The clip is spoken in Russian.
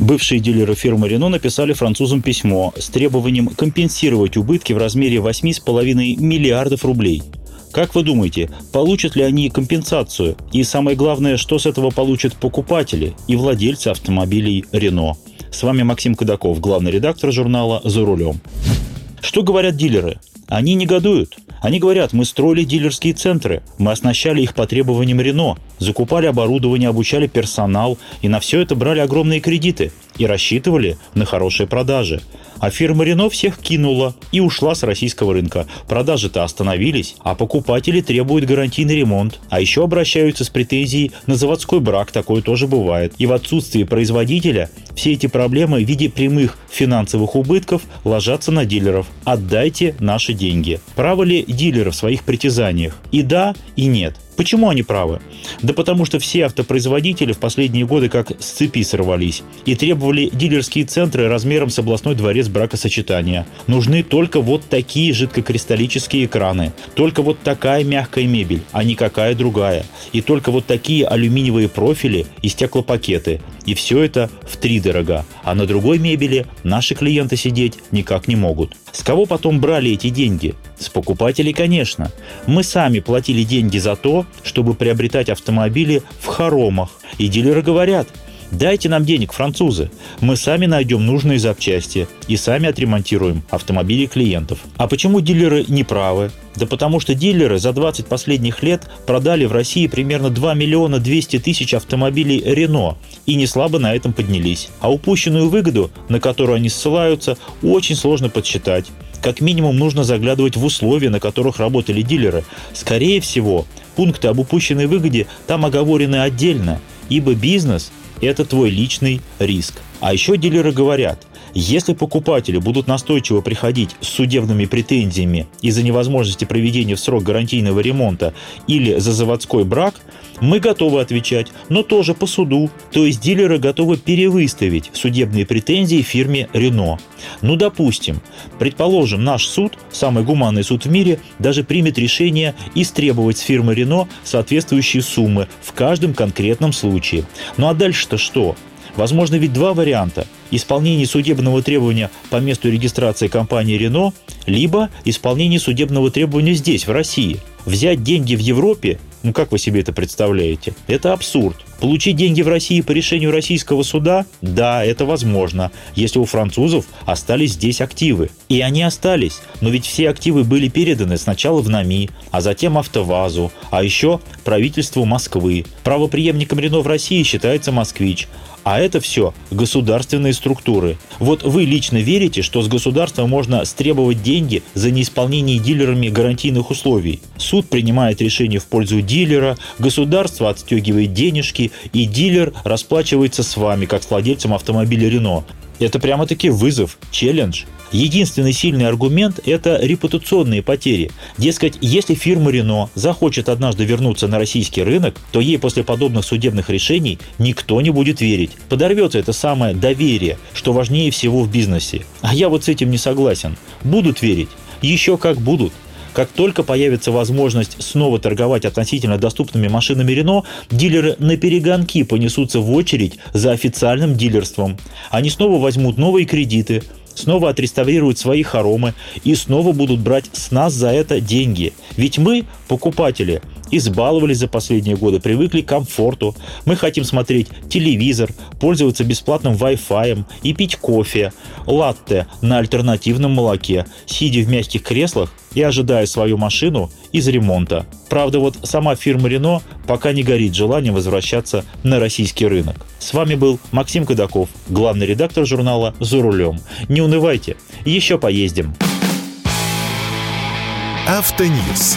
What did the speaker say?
Бывшие дилеры фирмы Рено написали французам письмо с требованием компенсировать убытки в размере 8,5 миллиардов рублей. Как вы думаете, получат ли они компенсацию? И самое главное, что с этого получат покупатели и владельцы автомобилей Рено? С вами Максим Кадаков, главный редактор журнала «За рулем». Что говорят дилеры? Они негодуют. Они говорят, мы строили дилерские центры, мы оснащали их по требованиям Рено, закупали оборудование, обучали персонал. И на все это брали огромные кредиты и рассчитывали на хорошие продажи. А фирма Рено всех кинула и ушла с российского рынка. Продажи-то остановились, а покупатели требуют гарантийный ремонт. А еще обращаются с претензией на заводской брак, такое тоже бывает. И в отсутствии производителя все эти проблемы в виде прямых финансовых убытков ложатся на дилеров. Отдайте наши деньги. Правы ли дилеры в своих притязаниях? И да, и нет. Почему они правы? Да потому что все автопроизводители в последние годы как с цепи сорвались и требовали дилерские центры размером с областной дворец бракосочетания. Нужны только вот такие жидкокристаллические экраны, только вот такая мягкая мебель, а никакая другая, и только вот такие алюминиевые профили и стеклопакеты. И все это в три дорога. А на другой мебели наши клиенты сидеть никак не могут. С кого потом брали эти деньги? С покупателей, конечно. Мы сами платили деньги за то, чтобы приобретать автомобили в хоромах. И дилеры говорят, Дайте нам денег, французы. Мы сами найдем нужные запчасти и сами отремонтируем автомобили клиентов. А почему дилеры не правы? Да потому что дилеры за 20 последних лет продали в России примерно 2 миллиона 200 тысяч автомобилей Рено и не слабо на этом поднялись. А упущенную выгоду, на которую они ссылаются, очень сложно подсчитать. Как минимум нужно заглядывать в условия, на которых работали дилеры. Скорее всего, пункты об упущенной выгоде там оговорены отдельно, ибо бизнес – это твой личный риск. А еще дилеры говорят, если покупатели будут настойчиво приходить с судебными претензиями из-за невозможности проведения в срок гарантийного ремонта или за заводской брак, мы готовы отвечать, но тоже по суду. То есть дилеры готовы перевыставить судебные претензии фирме Рено. Ну, допустим, предположим, наш суд, самый гуманный суд в мире, даже примет решение истребовать с фирмы Рено соответствующие суммы в каждом конкретном случае. Ну а дальше-то что? Возможно ведь два варианта. Исполнение судебного требования по месту регистрации компании «Рено», либо исполнение судебного требования здесь, в России. Взять деньги в Европе ну как вы себе это представляете? Это абсурд. Получить деньги в России по решению российского суда? Да, это возможно, если у французов остались здесь активы. И они остались, но ведь все активы были переданы сначала в НАМИ, а затем АвтоВАЗу, а еще правительству Москвы. Правоприемником Рено в России считается «Москвич», а это все государственные структуры. Вот вы лично верите, что с государства можно стребовать деньги за неисполнение дилерами гарантийных условий? Суд принимает решение в пользу дилера, государство отстегивает денежки, и дилер расплачивается с вами, как с владельцем автомобиля Рено. Это прямо-таки вызов, челлендж. Единственный сильный аргумент – это репутационные потери. Дескать, если фирма Рено захочет однажды вернуться на российский рынок, то ей после подобных судебных решений никто не будет верить. Подорвется это самое доверие, что важнее всего в бизнесе. А я вот с этим не согласен. Будут верить. Еще как будут. Как только появится возможность снова торговать относительно доступными машинами Рено, дилеры на перегонки понесутся в очередь за официальным дилерством. Они снова возьмут новые кредиты, снова отреставрируют свои хоромы и снова будут брать с нас за это деньги. Ведь мы, покупатели, избаловались за последние годы, привыкли к комфорту. Мы хотим смотреть телевизор, пользоваться бесплатным Wi-Fi и пить кофе, латте на альтернативном молоке, сидя в мягких креслах и ожидая свою машину из ремонта. Правда, вот сама фирма Рено пока не горит желанием возвращаться на российский рынок. С вами был Максим Кадаков, главный редактор журнала «За рулем». Не унывайте, еще поездим. Автоньюз.